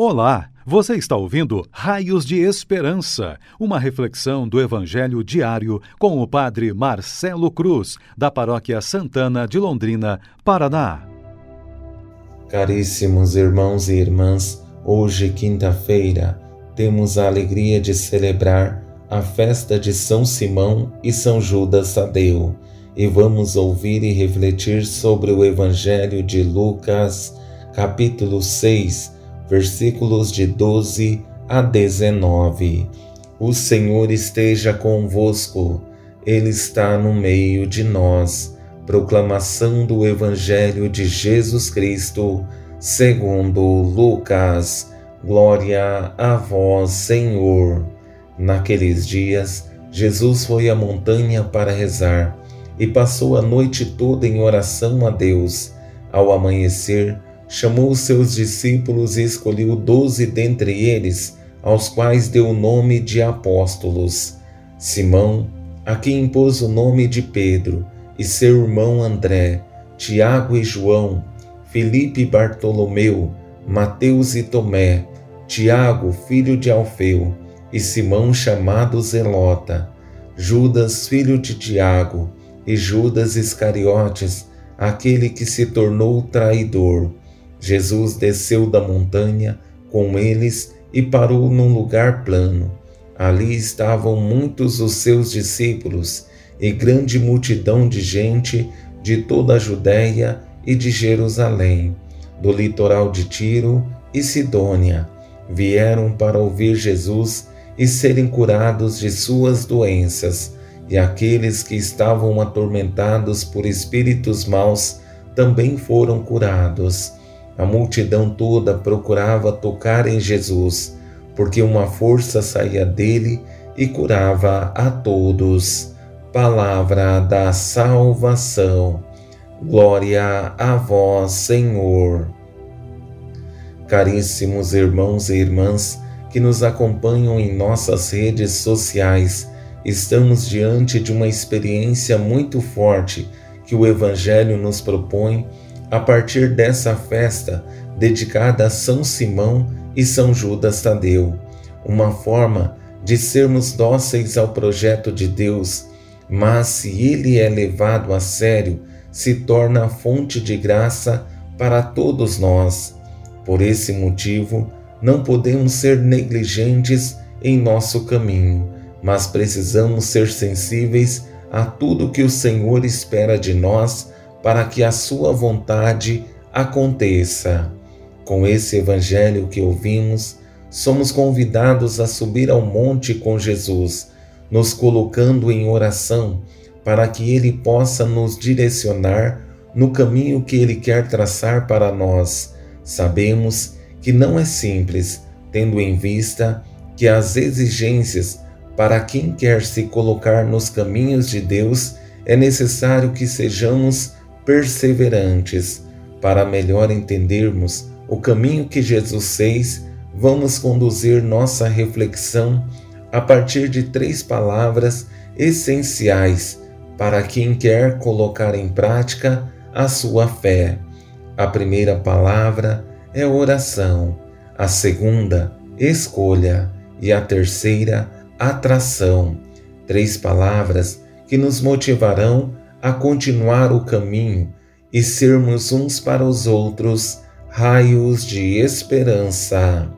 Olá, você está ouvindo Raios de Esperança, uma reflexão do Evangelho diário com o Padre Marcelo Cruz, da Paróquia Santana de Londrina, Paraná. Caríssimos irmãos e irmãs, hoje, quinta-feira, temos a alegria de celebrar a festa de São Simão e São Judas Tadeu e vamos ouvir e refletir sobre o Evangelho de Lucas, capítulo 6 versículos de 12 a 19. O Senhor esteja convosco, Ele está no meio de nós. Proclamação do Evangelho de Jesus Cristo, segundo Lucas. Glória a vós, Senhor. Naqueles dias, Jesus foi à montanha para rezar e passou a noite toda em oração a Deus. Ao amanhecer, chamou os seus discípulos e escolheu doze dentre eles, aos quais deu o nome de apóstolos: Simão, a quem impôs o nome de Pedro, e seu irmão André, Tiago e João, Filipe e Bartolomeu, Mateus e Tomé, Tiago, filho de Alfeu, e Simão chamado Zelota, Judas, filho de Tiago, e Judas Iscariotes, aquele que se tornou traidor. Jesus desceu da montanha com eles e parou num lugar plano. Ali estavam muitos os seus discípulos e grande multidão de gente de toda a Judéia e de Jerusalém, do litoral de Tiro e Sidônia, vieram para ouvir Jesus e serem curados de suas doenças, e aqueles que estavam atormentados por espíritos maus também foram curados. A multidão toda procurava tocar em Jesus, porque uma força saía dele e curava a todos. Palavra da salvação. Glória a vós, Senhor. Caríssimos irmãos e irmãs que nos acompanham em nossas redes sociais, estamos diante de uma experiência muito forte que o Evangelho nos propõe a partir dessa festa dedicada a São Simão e São Judas Tadeu, uma forma de sermos dóceis ao projeto de Deus, mas se ele é levado a sério, se torna fonte de graça para todos nós. Por esse motivo, não podemos ser negligentes em nosso caminho, mas precisamos ser sensíveis a tudo que o Senhor espera de nós para que a sua vontade aconteça. Com esse evangelho que ouvimos, somos convidados a subir ao monte com Jesus, nos colocando em oração para que ele possa nos direcionar no caminho que ele quer traçar para nós. Sabemos que não é simples, tendo em vista que as exigências para quem quer se colocar nos caminhos de Deus é necessário que sejamos perseverantes. Para melhor entendermos o caminho que Jesus fez, vamos conduzir nossa reflexão a partir de três palavras essenciais para quem quer colocar em prática a sua fé. A primeira palavra é oração, a segunda, escolha e a terceira, atração. Três palavras que nos motivarão a continuar o caminho e sermos uns para os outros raios de esperança.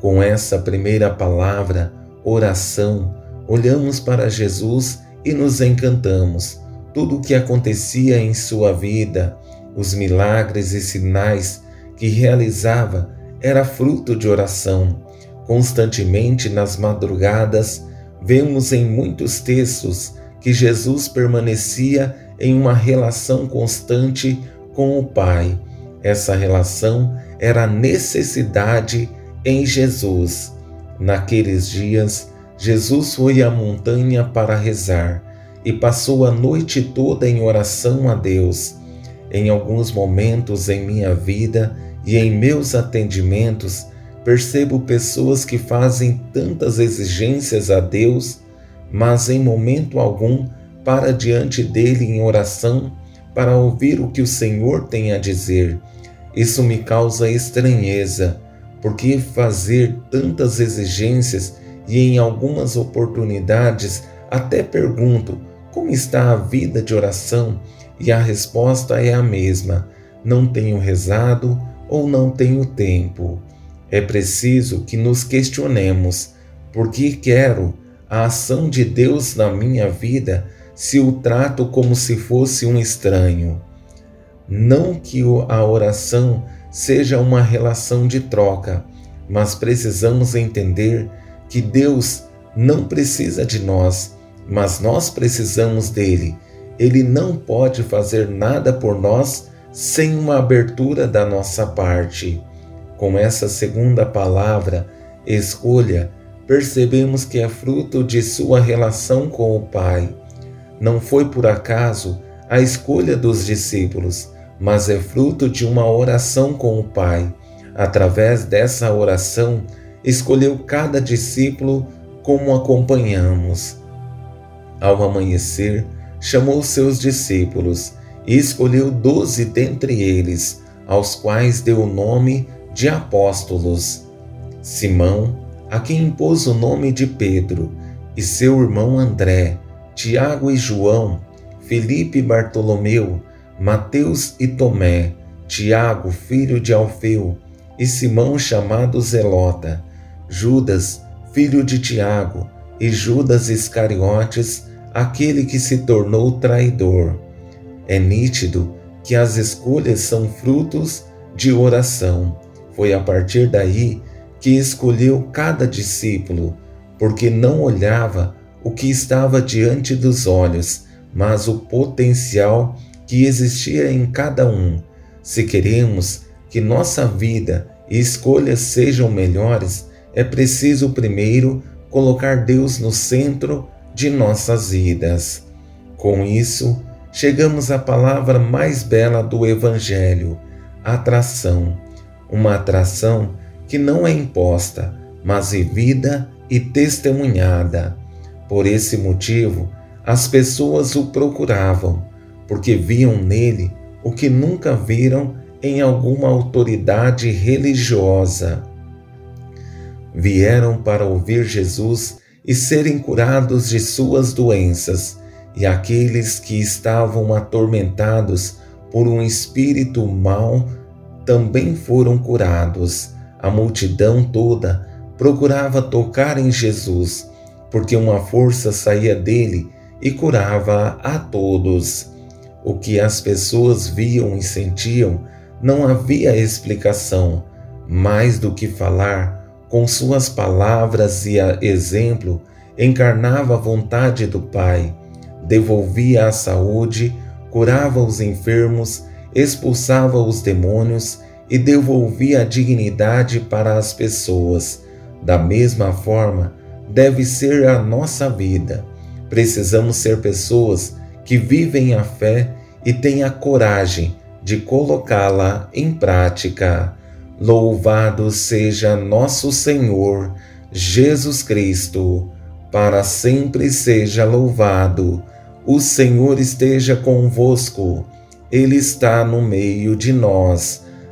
Com essa primeira palavra, oração, olhamos para Jesus e nos encantamos. Tudo o que acontecia em sua vida, os milagres e sinais que realizava, era fruto de oração. Constantemente nas madrugadas, vemos em muitos textos que Jesus permanecia em uma relação constante com o Pai. Essa relação era necessidade em Jesus. Naqueles dias, Jesus foi à montanha para rezar e passou a noite toda em oração a Deus. Em alguns momentos em minha vida e em meus atendimentos, percebo pessoas que fazem tantas exigências a Deus mas em momento algum para diante dele em oração para ouvir o que o Senhor tem a dizer. Isso me causa estranheza, Por que fazer tantas exigências e em algumas oportunidades até pergunto como está a vida de oração e a resposta é a mesma: não tenho rezado ou não tenho tempo. É preciso que nos questionemos por que quero a ação de Deus na minha vida se o trato como se fosse um estranho. Não que a oração seja uma relação de troca, mas precisamos entender que Deus não precisa de nós, mas nós precisamos dele. Ele não pode fazer nada por nós sem uma abertura da nossa parte. Com essa segunda palavra, escolha, percebemos que é fruto de sua relação com o Pai. Não foi por acaso a escolha dos discípulos, mas é fruto de uma oração com o Pai. Através dessa oração, escolheu cada discípulo como acompanhamos. Ao amanhecer, chamou seus discípulos e escolheu doze dentre eles, aos quais deu o nome de apóstolos: Simão, a quem impôs o nome de Pedro, e seu irmão André, Tiago e João, Felipe e Bartolomeu, Mateus e Tomé, Tiago, filho de Alfeu, e Simão chamado Zelota, Judas, filho de Tiago, e Judas Iscariotes, aquele que se tornou traidor. É nítido que as escolhas são frutos de oração. Foi a partir daí que escolheu cada discípulo, porque não olhava o que estava diante dos olhos, mas o potencial que existia em cada um. Se queremos que nossa vida e escolhas sejam melhores, é preciso primeiro colocar Deus no centro de nossas vidas. Com isso, chegamos à palavra mais bela do Evangelho, atração. Uma atração que não é imposta, mas vivida e testemunhada. Por esse motivo, as pessoas o procuravam, porque viam nele o que nunca viram em alguma autoridade religiosa. Vieram para ouvir Jesus e serem curados de suas doenças, e aqueles que estavam atormentados por um espírito mau também foram curados. A multidão toda procurava tocar em Jesus, porque uma força saía dele e curava a todos. O que as pessoas viam e sentiam não havia explicação, mais do que falar, com suas palavras e exemplo, encarnava a vontade do Pai, devolvia a saúde, curava os enfermos, expulsava os demônios e devolvia a dignidade para as pessoas. Da mesma forma, deve ser a nossa vida. Precisamos ser pessoas que vivem a fé e têm a coragem de colocá-la em prática. Louvado seja nosso Senhor Jesus Cristo, para sempre seja louvado. O Senhor esteja convosco, Ele está no meio de nós.